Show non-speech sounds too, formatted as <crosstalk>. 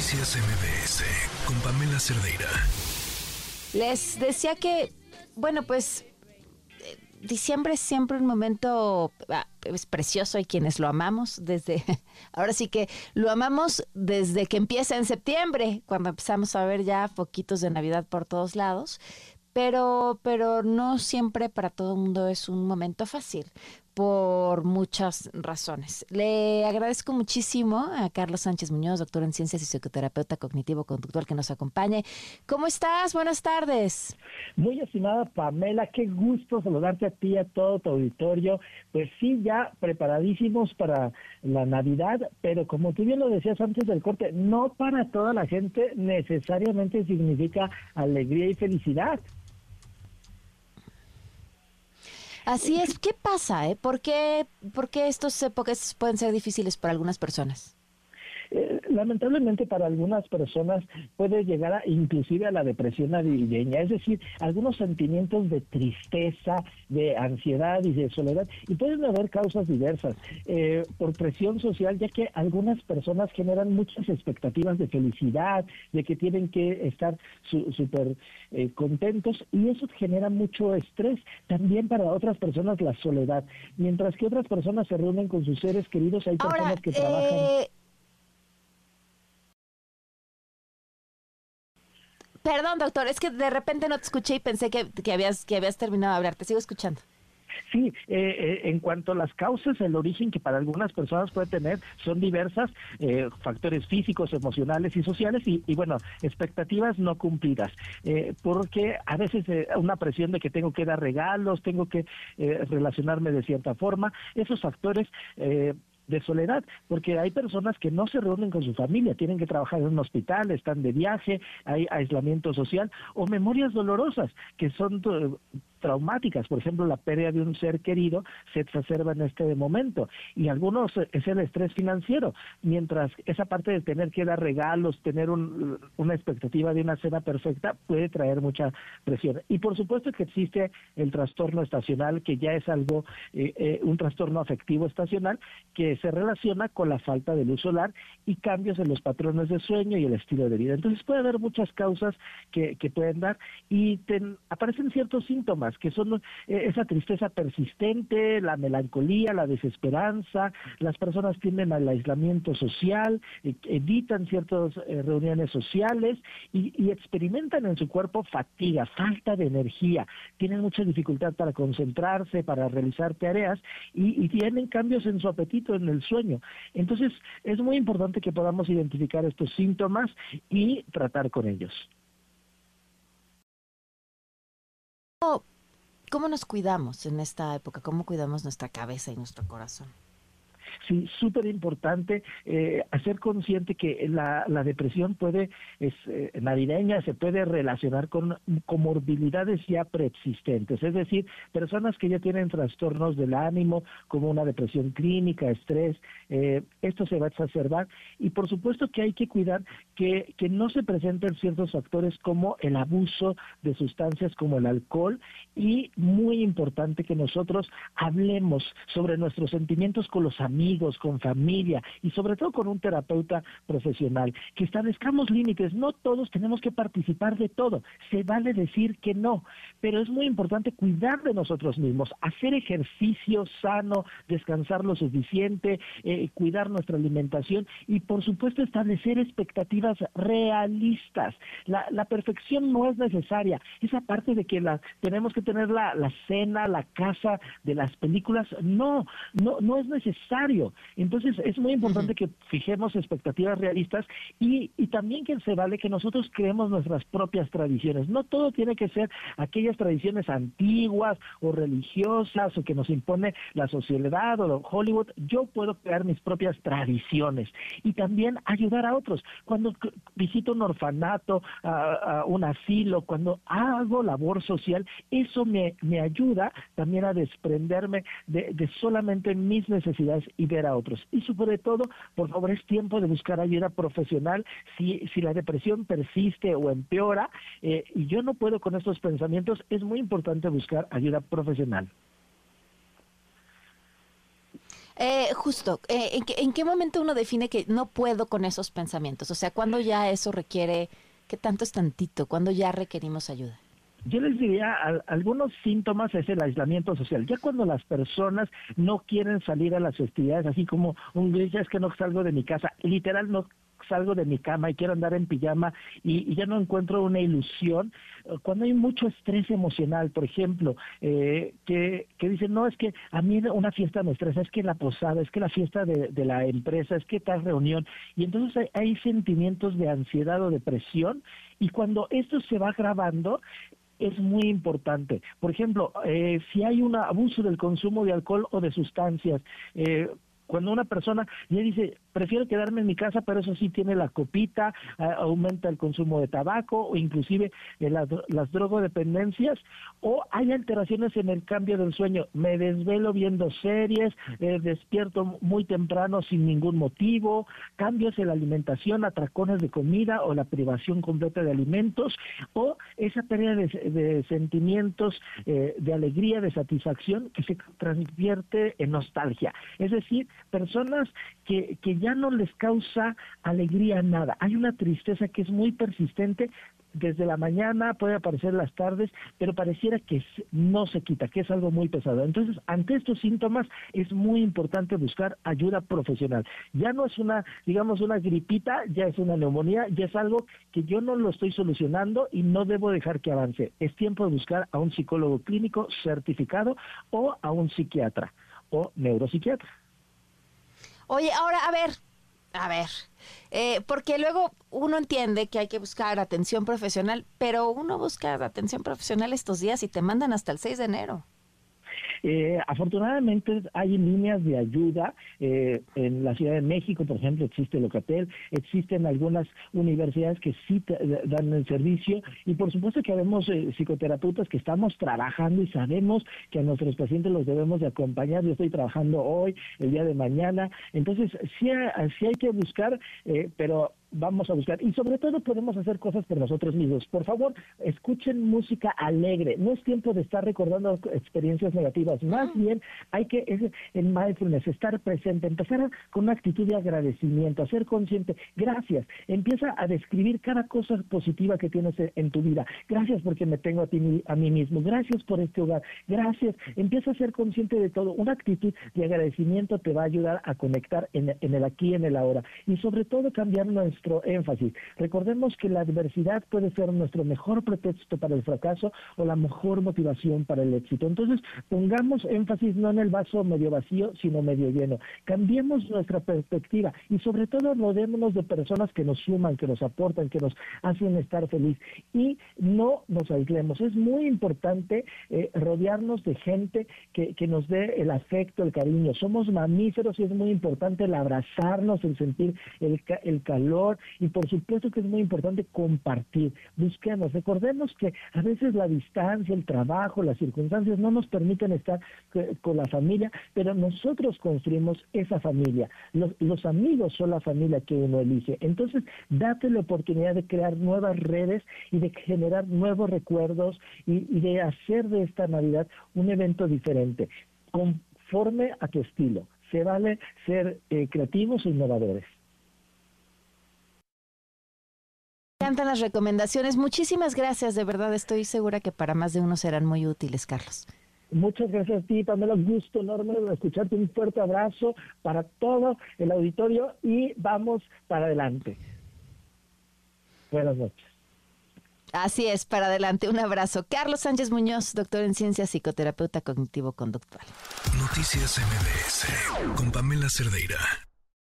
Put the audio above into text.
Noticias MBS con Pamela Cerdeira. Les decía que, bueno, pues eh, diciembre es siempre un momento ah, es precioso, hay quienes lo amamos desde, <laughs> ahora sí que lo amamos desde que empieza en septiembre, cuando empezamos a ver ya foquitos de Navidad por todos lados, pero, pero no siempre para todo el mundo es un momento fácil por muchas razones. Le agradezco muchísimo a Carlos Sánchez Muñoz, doctor en ciencias y psicoterapeuta cognitivo-conductual que nos acompañe. ¿Cómo estás? Buenas tardes. Muy estimada Pamela, qué gusto saludarte a ti y a todo tu auditorio. Pues sí, ya preparadísimos para la Navidad, pero como tú bien lo decías antes del corte, no para toda la gente necesariamente significa alegría y felicidad. Así es. ¿Qué pasa? Eh? ¿Por, qué, ¿Por qué estas épocas pueden ser difíciles para algunas personas? Eh, lamentablemente para algunas personas puede llegar a, inclusive a la depresión navideña, es decir, algunos sentimientos de tristeza, de ansiedad y de soledad, y pueden haber causas diversas, eh, por presión social, ya que algunas personas generan muchas expectativas de felicidad, de que tienen que estar súper eh, contentos, y eso genera mucho estrés. También para otras personas la soledad, mientras que otras personas se reúnen con sus seres queridos, hay personas que trabajan Perdón, doctor, es que de repente no te escuché y pensé que, que habías, que habías terminado de hablar. Te sigo escuchando. Sí, eh, eh, en cuanto a las causas, el origen que para algunas personas puede tener son diversas, eh, factores físicos, emocionales y sociales y, y bueno, expectativas no cumplidas, porque a veces una presión de que tengo que dar regalos, tengo que relacionarme de cierta forma, esos factores de soledad, porque hay personas que no se reúnen con su familia, tienen que trabajar en un hospital, están de viaje, hay aislamiento social o memorias dolorosas que son traumáticas, por ejemplo, la pérdida de un ser querido se exacerba en este momento y algunos eh, es el estrés financiero, mientras esa parte de tener que dar regalos, tener una expectativa de una cena perfecta puede traer mucha presión. Y por supuesto que existe el trastorno estacional, que ya es algo, eh, eh, un trastorno afectivo estacional que se relaciona con la falta de luz solar y cambios en los patrones de sueño y el estilo de vida. Entonces puede haber muchas causas que, que pueden dar y aparecen ciertos síntomas que son eh, esa tristeza persistente, la melancolía, la desesperanza, las personas tienden al aislamiento social, e, evitan ciertas eh, reuniones sociales y, experimentan en su cuerpo fatiga, falta de energía, tienen mucha dificultad para concentrarse, para realizar tareas y, y tienen cambios en su apetito, en el sueño. Entonces, es muy importante que podamos identificar estos síntomas y tratar con ellos. ¿Cómo nos cuidamos en esta época? ¿Cómo cuidamos nuestra cabeza y nuestro corazón? Sí, súper importante eh, hacer consciente que la, la depresión puede, es eh, navideña, se puede relacionar con comorbilidades ya preexistentes, es decir, personas que ya tienen trastornos del ánimo, como una depresión clínica, estrés, eh, esto se va a exacerbar. Y por supuesto que hay que cuidar que, que no se presenten ciertos factores como el abuso de sustancias como el alcohol y muy importante que nosotros hablemos sobre nuestros sentimientos con los amigos, amigos, con familia y sobre todo con un terapeuta profesional, que establezcamos límites. No todos tenemos que participar de todo. Se vale decir que no, pero es muy importante cuidar de nosotros mismos, hacer ejercicio sano, descansar lo suficiente, eh, cuidar nuestra alimentación y por supuesto establecer expectativas realistas. La, perfección no es necesaria. Esa parte de que la, tenemos que tener la, la cena, la casa de las películas, no, no, no es necesario entonces es muy importante que fijemos expectativas realistas y, y también que se vale que nosotros creemos nuestras propias tradiciones. No todo tiene que ser aquellas tradiciones antiguas o religiosas o que nos impone la sociedad o Hollywood. Yo puedo crear mis propias tradiciones y también ayudar a otros. Cuando visito un orfanato, a, un asilo, cuando hago labor social, eso me, me ayuda también a desprenderme de, de solamente mis necesidades y ver a otros. Y sobre todo, por favor, es tiempo de buscar ayuda profesional si, si la depresión persiste o empeora eh, y yo no puedo con estos pensamientos, es muy importante buscar ayuda profesional. Eh, justo, eh, ¿en, qué, ¿en qué momento uno define que no puedo con esos pensamientos? O sea, ¿cuándo ya eso requiere, qué tanto es tantito? ¿Cuándo ya requerimos ayuda? Yo les diría, algunos síntomas es el aislamiento social. Ya cuando las personas no quieren salir a las festividades, así como un gris, es que no salgo de mi casa, literal no salgo de mi cama y quiero andar en pijama y, ya no encuentro una ilusión, cuando hay mucho estrés emocional, por ejemplo, eh, que, que dicen, no, es que a mí una fiesta me estresa, es que la posada, es que la fiesta de, la empresa, es que tal reunión, y entonces hay sentimientos de ansiedad o depresión, y cuando esto se va grabando, es muy importante. Por ejemplo, eh, si hay un abuso del consumo de alcohol o de sustancias, eh, cuando una persona ya dice, prefiero quedarme en mi casa, pero eso sí tiene la copita, aumenta el consumo de tabaco o inclusive eh, las, las drogodependencias, o hay alteraciones en el cambio del sueño. Me desvelo viendo series, eh, despierto muy temprano sin ningún motivo, cambios en la alimentación, atracones de comida o la privación completa de alimentos, o esa pérdida de, sentimientos eh, de alegría, de satisfacción que se transvierte en nostalgia. Es decir, personas que, que ya no les causa alegría nada. Hay una tristeza que es muy persistente desde la mañana, puede aparecer las tardes, pero pareciera que no se quita, que es algo muy pesado. Entonces, ante estos síntomas es muy importante buscar ayuda profesional. Ya no es una, digamos, una gripita, ya es una neumonía, ya es algo que yo no lo estoy solucionando y no debo dejar que avance. Es tiempo de buscar a un psicólogo clínico certificado o a un psiquiatra o neuropsiquiatra. Oye, ahora, a ver, a ver, eh, porque luego uno entiende que hay que buscar atención profesional, pero uno busca atención profesional estos días y te mandan hasta el 6 de enero. Eh, afortunadamente hay líneas de ayuda eh, en la Ciudad de México, por ejemplo, existe Locatel, existen algunas universidades que sí dan el servicio y por supuesto que habemos eh, psicoterapeutas que estamos trabajando y sabemos que a nuestros pacientes los debemos de acompañar. Yo estoy trabajando hoy, el día de mañana, entonces sí, sí hay que buscar, pero vamos a buscar y sobre todo podemos hacer cosas por nosotros mismos. Por favor, escuchen música alegre. No es tiempo de estar recordando experiencias negativas. Más bien hay que en mindfulness estar presente, empezar con una actitud de agradecimiento, a ser consciente. Gracias. Empieza a describir cada cosa positiva que tienes en tu vida. Gracias porque me tengo a ti a mí mismo. Gracias por este hogar. Gracias. Empieza a ser consciente de todo. Una actitud de agradecimiento te va a ayudar a conectar en, en el aquí en el ahora y sobre todo cambiar nuestra énfasis. Recordemos que la adversidad puede ser nuestro mejor pretexto para el fracaso o la mejor motivación para el éxito. Entonces, pongamos énfasis no en el vaso medio vacío, sino medio lleno. Cambiemos nuestra perspectiva y sobre todo rodémonos de personas que nos suman, que nos aportan, que nos hacen estar feliz y no nos aislemos. Es muy importante eh, rodearnos de gente que, que nos dé el afecto, el cariño. Somos mamíferos y es muy importante el abrazarnos, el sentir el, el calor, y por supuesto que es muy importante compartir. Busquemos, recordemos que a veces la distancia, el trabajo, las circunstancias no nos permiten estar con la familia, pero nosotros construimos esa familia. Los, amigos son la familia que uno elige. Entonces, date la oportunidad de crear nuevas redes y de generar nuevos recuerdos y, de hacer de esta Navidad un evento diferente, conforme a tu estilo. Se vale ser eh, creativos e innovadores. Encantan las recomendaciones. Muchísimas gracias, de verdad estoy segura que para más de uno serán muy útiles, Carlos. Muchas gracias a ti, Pamela. Gusto enorme de escucharte. Un fuerte abrazo para todo el auditorio y vamos para adelante. Buenas noches. Así es, para adelante. Un abrazo. Carlos Sánchez Muñoz, doctor en ciencias, psicoterapeuta cognitivo-conductual. Noticias MBS con Pamela Cerdeira.